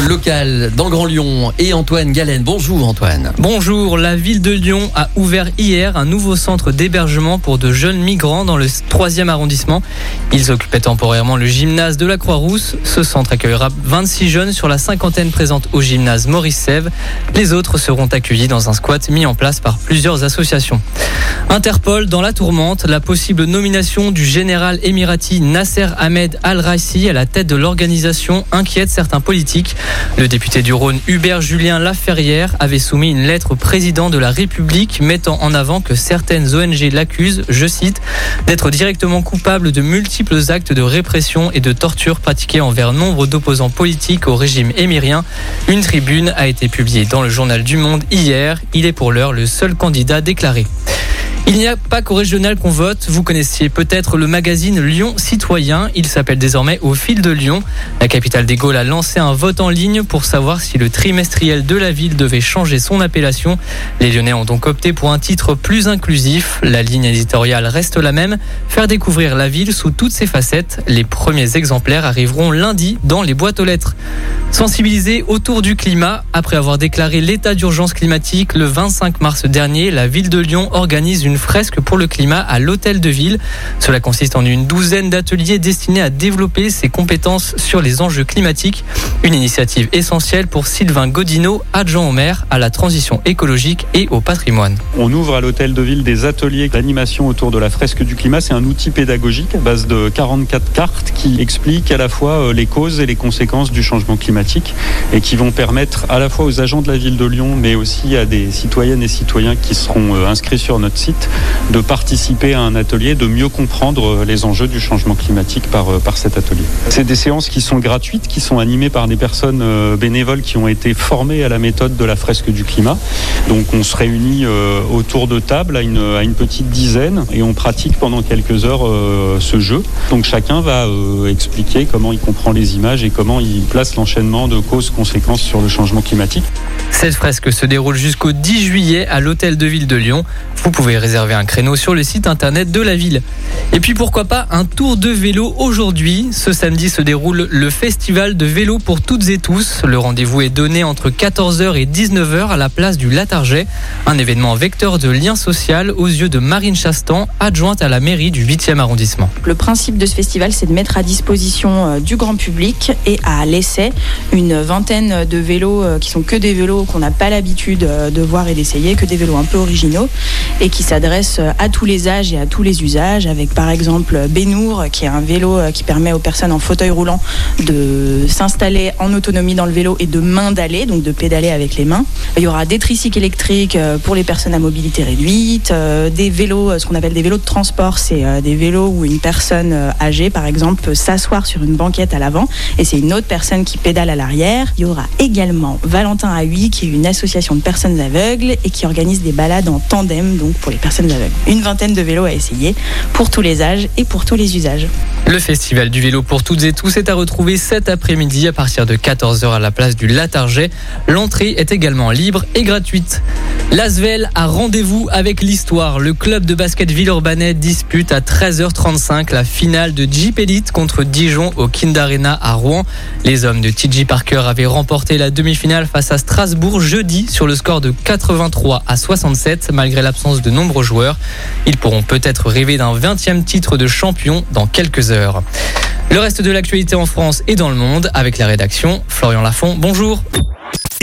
Local dans Grand Lyon et Antoine Galen. Bonjour Antoine. Bonjour, la ville de Lyon a ouvert hier un nouveau centre d'hébergement pour de jeunes migrants dans le 3e arrondissement. Ils occupaient temporairement le gymnase de la Croix-Rousse. Ce centre accueillera 26 jeunes sur la cinquantaine présente au gymnase Maurice Sèvres. Les autres seront accueillis dans un squat mis en place par plusieurs associations. Interpol dans la tourmente, la possible nomination du général émirati Nasser Ahmed Al-Raisi à la tête de l'organisation inquiète certains politiques. Le député du Rhône Hubert Julien Laferrière avait soumis une lettre au président de la République mettant en avant que certaines ONG l'accusent, je cite, d'être directement coupable de multiples actes de répression et de torture pratiqués envers nombre d'opposants politiques au régime émirien. Une tribune a été publiée dans le journal du Monde hier. Il est pour l'heure le seul candidat déclaré. Il n'y a pas qu'au régional qu'on vote. Vous connaissiez peut-être le magazine Lyon Citoyen. Il s'appelle désormais Au fil de Lyon. La capitale des Gaules a lancé un vote en ligne pour savoir si le trimestriel de la ville devait changer son appellation. Les Lyonnais ont donc opté pour un titre plus inclusif. La ligne éditoriale reste la même. Faire découvrir la ville sous toutes ses facettes. Les premiers exemplaires arriveront lundi dans les boîtes aux lettres. Sensibiliser autour du climat. Après avoir déclaré l'état d'urgence climatique le 25 mars dernier, la ville de Lyon organise une fresque pour le climat à l'hôtel de ville. Cela consiste en une douzaine d'ateliers destinés à développer ses compétences sur les enjeux climatiques. Une initiative essentielle pour Sylvain Godino, adjoint au maire à la transition écologique et au patrimoine. On ouvre à l'hôtel de ville des ateliers d'animation autour de la fresque du climat. C'est un outil pédagogique à base de 44 cartes qui expliquent à la fois euh, les causes et les conséquences du changement climatique et qui vont permettre à la fois aux agents de la ville de Lyon mais aussi à des citoyennes et citoyens qui seront euh, inscrits sur notre site de participer à un atelier, de mieux comprendre les enjeux du changement climatique par, euh, par cet atelier. C'est des séances qui sont gratuites, qui sont animées par des personnes euh, bénévoles qui ont été formées à la méthode de la fresque du climat. Donc on se réunit euh, autour de table à une, à une petite dizaine et on pratique pendant quelques heures ce jeu. Donc chacun va expliquer comment il comprend les images et comment il place l'enchaînement de causes-conséquences sur le changement climatique. Cette fresque se déroule jusqu'au 10 juillet à l'hôtel de ville de Lyon. Vous pouvez réserver un créneau sur le site internet de la ville. Et puis pourquoi pas un tour de vélo aujourd'hui? Ce samedi se déroule le festival de vélo pour toutes et tous. Le rendez-vous est donné entre 14h et 19h à la place du Latarget. Un événement vecteur de lien social aux yeux de Marine Chastan, adjointe à la mairie du 8e arrondissement. Le principe de ce festival, c'est de mettre à disposition euh, du grand public et à l'essai une vingtaine de vélos euh, qui sont que des vélos qu'on n'a pas l'habitude euh, de voir et d'essayer, que des vélos un peu originaux et qui s'adresse à tous les âges et à tous les usages, avec par exemple Benour, qui est un vélo euh, qui permet aux personnes en fauteuil roulant de s'installer en autonomie dans le vélo et de main d'aller, donc de pédaler avec les mains. Il y aura des tricycles électriques euh, pour les personnes à mobilité réduite, euh, des vélos, ce qu'on appelle des vélos de transport, c'est des vélos où une personne âgée, par exemple, peut s'asseoir sur une banquette à l'avant et c'est une autre personne qui pédale à l'arrière. Il y aura également Valentin Ahui, qui est une association de personnes aveugles et qui organise des balades en tandem, donc pour les Une vingtaine de vélos à essayer pour tous les âges et pour tous les usages. Le festival du vélo pour toutes et tous est à retrouver cet après-midi à partir de 14h à la place du Latarget. L'entrée est également libre et gratuite. L'Asvel a rendez-vous avec l'histoire. Le club de basket Villeurbanais dispute à 13h35 la finale de Jeep Elite contre Dijon au Kind Arena à Rouen. Les hommes de TJ Parker avaient remporté la demi-finale face à Strasbourg jeudi sur le score de 83 à 67 malgré l'absence de nombreux joueurs. Ils pourront peut-être rêver d'un 20e titre de champion dans quelques heures. Le reste de l'actualité en France et dans le monde avec la rédaction. Florian Lafont, bonjour.